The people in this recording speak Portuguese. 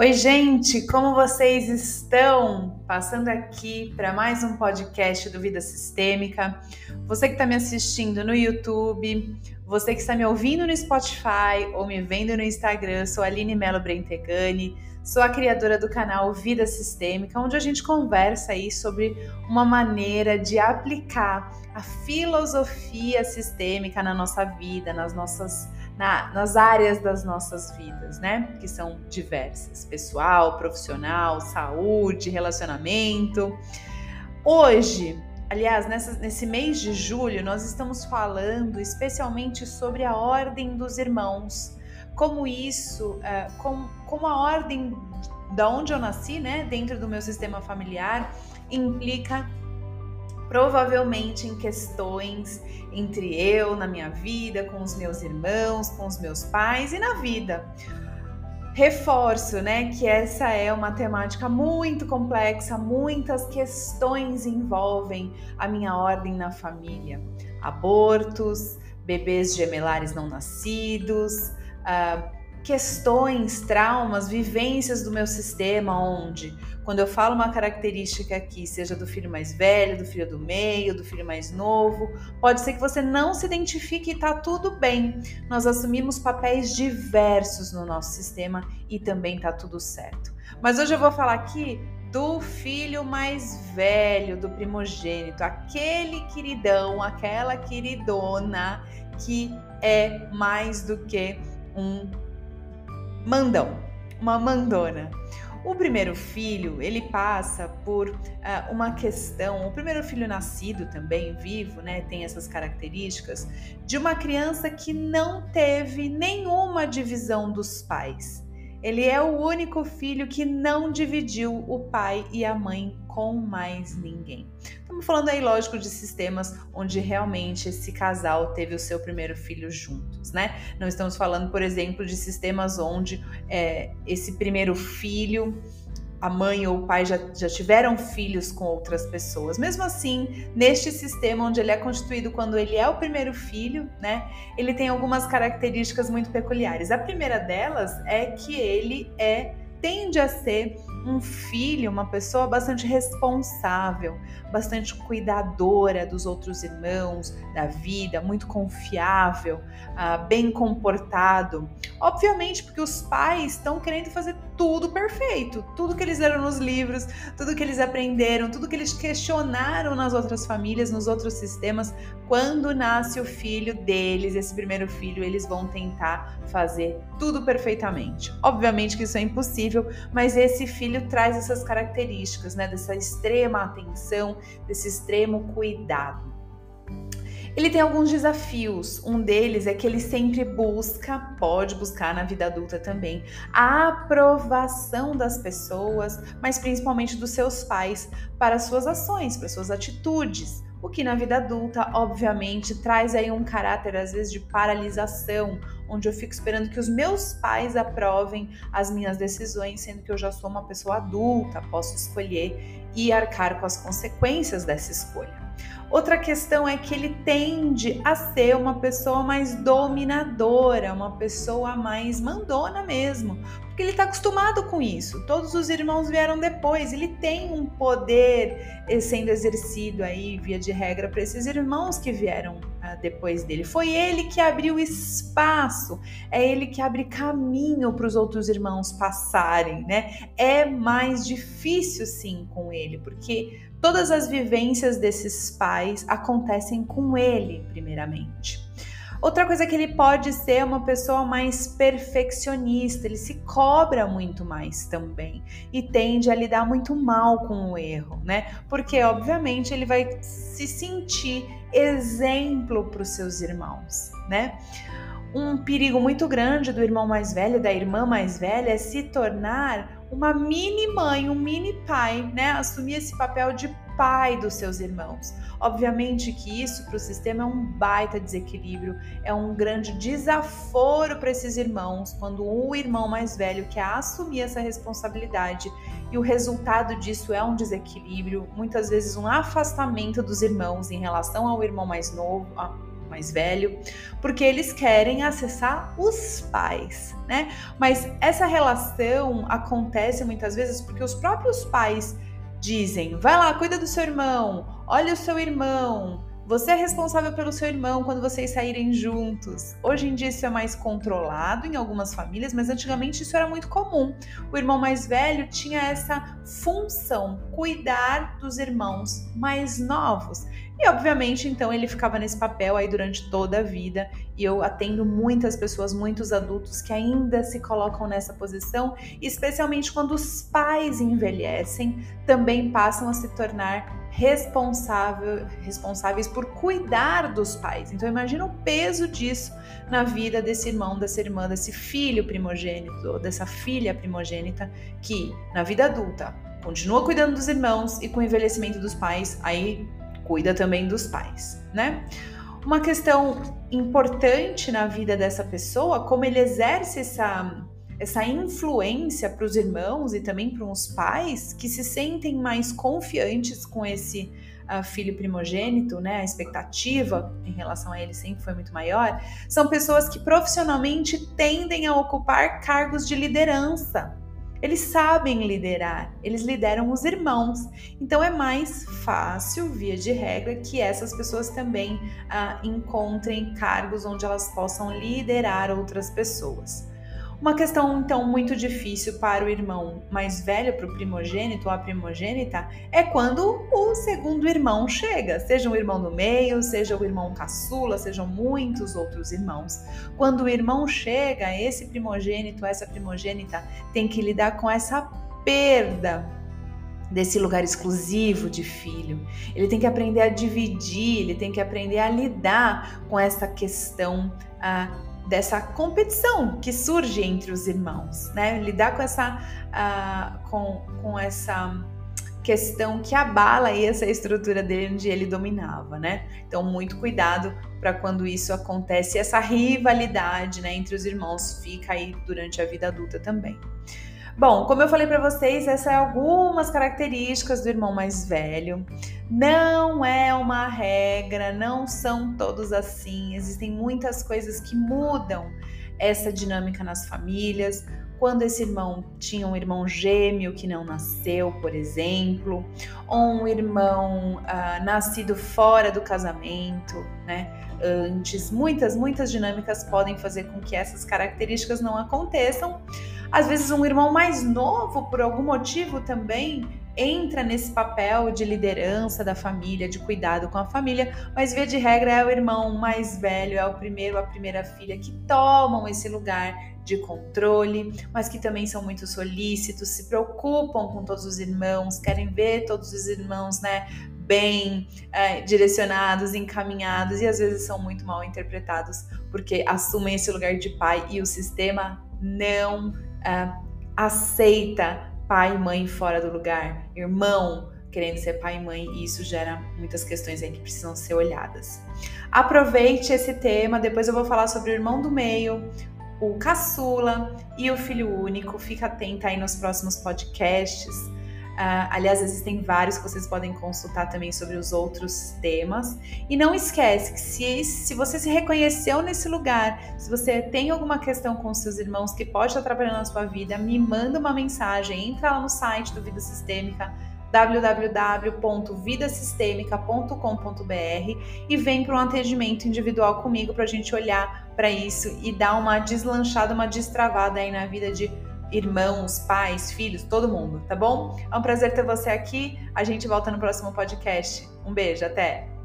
Oi, gente, como vocês estão? Passando aqui para mais um podcast do Vida Sistêmica. Você que está me assistindo no YouTube, você que está me ouvindo no Spotify ou me vendo no Instagram, sou Aline Melo Brentegani, sou a criadora do canal Vida Sistêmica, onde a gente conversa aí sobre uma maneira de aplicar a filosofia sistêmica na nossa vida, nas nossas na, nas áreas das nossas vidas, né? Que são diversas: pessoal, profissional, saúde, relacionamento. Hoje, aliás, nessa, nesse mês de julho, nós estamos falando especialmente sobre a ordem dos irmãos. Como isso, é, como, como a ordem da onde eu nasci, né, dentro do meu sistema familiar, implica provavelmente em questões entre eu, na minha vida, com os meus irmãos, com os meus pais e na vida. Reforço, né, que essa é uma temática muito complexa, muitas questões envolvem a minha ordem na família. Abortos, bebês gemelares não nascidos, uh, questões, traumas, vivências do meu sistema, onde, quando eu falo uma característica aqui, seja do filho mais velho, do filho do meio, do filho mais novo, pode ser que você não se identifique e tá tudo bem. Nós assumimos papéis diversos no nosso sistema e também tá tudo certo. Mas hoje eu vou falar aqui do filho mais velho, do primogênito, aquele queridão, aquela queridona que é mais do que um mandão, uma mandona. O primeiro filho, ele passa por uh, uma questão, o primeiro filho nascido também, vivo, né, tem essas características, de uma criança que não teve nenhuma divisão dos pais. Ele é o único filho que não dividiu o pai e a mãe com mais ninguém. Estamos falando aí, lógico, de sistemas onde realmente esse casal teve o seu primeiro filho juntos, né? Não estamos falando, por exemplo, de sistemas onde é, esse primeiro filho a mãe ou o pai já, já tiveram filhos com outras pessoas. Mesmo assim, neste sistema onde ele é constituído quando ele é o primeiro filho, né, ele tem algumas características muito peculiares. A primeira delas é que ele é tende a ser um filho, uma pessoa bastante responsável, bastante cuidadora dos outros irmãos, da vida, muito confiável, uh, bem comportado. Obviamente, porque os pais estão querendo fazer tudo perfeito, tudo que eles leram nos livros, tudo que eles aprenderam, tudo que eles questionaram nas outras famílias, nos outros sistemas. Quando nasce o filho deles, esse primeiro filho, eles vão tentar fazer tudo perfeitamente. Obviamente que isso é impossível, mas esse filho traz essas características, né, dessa extrema atenção, desse extremo cuidado. Ele tem alguns desafios. Um deles é que ele sempre busca, pode buscar na vida adulta também, a aprovação das pessoas, mas principalmente dos seus pais, para suas ações, para suas atitudes. O que na vida adulta, obviamente, traz aí um caráter às vezes de paralisação, onde eu fico esperando que os meus pais aprovem as minhas decisões, sendo que eu já sou uma pessoa adulta, posso escolher e arcar com as consequências dessa escolha. Outra questão é que ele tende a ser uma pessoa mais dominadora, uma pessoa mais mandona mesmo, porque ele está acostumado com isso. Todos os irmãos vieram depois, ele tem um poder sendo exercido aí, via de regra, para esses irmãos que vieram uh, depois dele. Foi ele que abriu espaço, é ele que abre caminho para os outros irmãos passarem, né? É mais difícil sim com ele, porque Todas as vivências desses pais acontecem com ele, primeiramente. Outra coisa que ele pode ser uma pessoa mais perfeccionista, ele se cobra muito mais também e tende a lidar muito mal com o erro, né? Porque, obviamente, ele vai se sentir exemplo para os seus irmãos, né? Um perigo muito grande do irmão mais velho, da irmã mais velha, é se tornar uma mini mãe, um mini pai, né? Assumir esse papel de pai dos seus irmãos. Obviamente que isso para o sistema é um baita desequilíbrio, é um grande desaforo para esses irmãos quando o irmão mais velho quer assumir essa responsabilidade e o resultado disso é um desequilíbrio, muitas vezes um afastamento dos irmãos em relação ao irmão mais novo, mais velho, porque eles querem acessar os pais, né? Mas essa relação acontece muitas vezes porque os próprios pais dizem: vai lá, cuida do seu irmão, olha o seu irmão, você é responsável pelo seu irmão quando vocês saírem juntos. Hoje em dia isso é mais controlado em algumas famílias, mas antigamente isso era muito comum. O irmão mais velho tinha essa função, cuidar dos irmãos mais novos. E obviamente, então, ele ficava nesse papel aí durante toda a vida. E eu atendo muitas pessoas, muitos adultos que ainda se colocam nessa posição, especialmente quando os pais envelhecem, também passam a se tornar responsável, responsáveis por cuidar dos pais. Então imagina o peso disso na vida desse irmão, dessa irmã, desse filho primogênito, dessa filha primogênita que na vida adulta continua cuidando dos irmãos e com o envelhecimento dos pais, aí cuida também dos pais, né? Uma questão importante na vida dessa pessoa, como ele exerce essa, essa influência para os irmãos e também para os pais que se sentem mais confiantes com esse uh, filho primogênito, né? A expectativa em relação a ele sempre foi muito maior. São pessoas que profissionalmente tendem a ocupar cargos de liderança eles sabem liderar, eles lideram os irmãos. Então é mais fácil, via de regra, que essas pessoas também ah, encontrem cargos onde elas possam liderar outras pessoas. Uma questão, então, muito difícil para o irmão mais velho, para o primogênito ou a primogênita, é quando o segundo irmão chega, seja o irmão do meio, seja o irmão caçula, sejam muitos outros irmãos. Quando o irmão chega, esse primogênito, essa primogênita tem que lidar com essa perda desse lugar exclusivo de filho. Ele tem que aprender a dividir, ele tem que aprender a lidar com essa questão ah, dessa competição que surge entre os irmãos, né? Lidar com essa, uh, com, com essa questão que abala aí essa estrutura dele onde ele dominava, né? Então, muito cuidado para quando isso acontece, essa rivalidade né, entre os irmãos fica aí durante a vida adulta também. Bom, como eu falei para vocês, essas são algumas características do irmão mais velho. Não é uma regra, não são todos assim. Existem muitas coisas que mudam essa dinâmica nas famílias. Quando esse irmão tinha um irmão gêmeo que não nasceu, por exemplo, ou um irmão uh, nascido fora do casamento, né? Antes, muitas, muitas dinâmicas podem fazer com que essas características não aconteçam. Às vezes, um irmão mais novo, por algum motivo também, entra nesse papel de liderança da família, de cuidado com a família, mas via de regra é o irmão mais velho, é o primeiro, a primeira filha que tomam esse lugar de controle, mas que também são muito solícitos, se preocupam com todos os irmãos, querem ver todos os irmãos, né, bem é, direcionados, encaminhados e às vezes são muito mal interpretados porque assumem esse lugar de pai e o sistema não uh, aceita pai e mãe fora do lugar, irmão querendo ser pai e mãe, e isso gera muitas questões aí que precisam ser olhadas. Aproveite esse tema, depois eu vou falar sobre o irmão do meio, o caçula e o filho único. Fica atenta aí nos próximos podcasts. Uh, aliás, existem vários que vocês podem consultar também sobre os outros temas. E não esquece que se, se você se reconheceu nesse lugar, se você tem alguma questão com seus irmãos que pode estar atrapalhando a sua vida, me manda uma mensagem, entra lá no site do Vida Sistêmica www.vidasistemica.com.br e vem para um atendimento individual comigo para a gente olhar para isso e dar uma deslanchada, uma destravada aí na vida de irmãos, pais, filhos, todo mundo, tá bom? É um prazer ter você aqui. A gente volta no próximo podcast. Um beijo, até!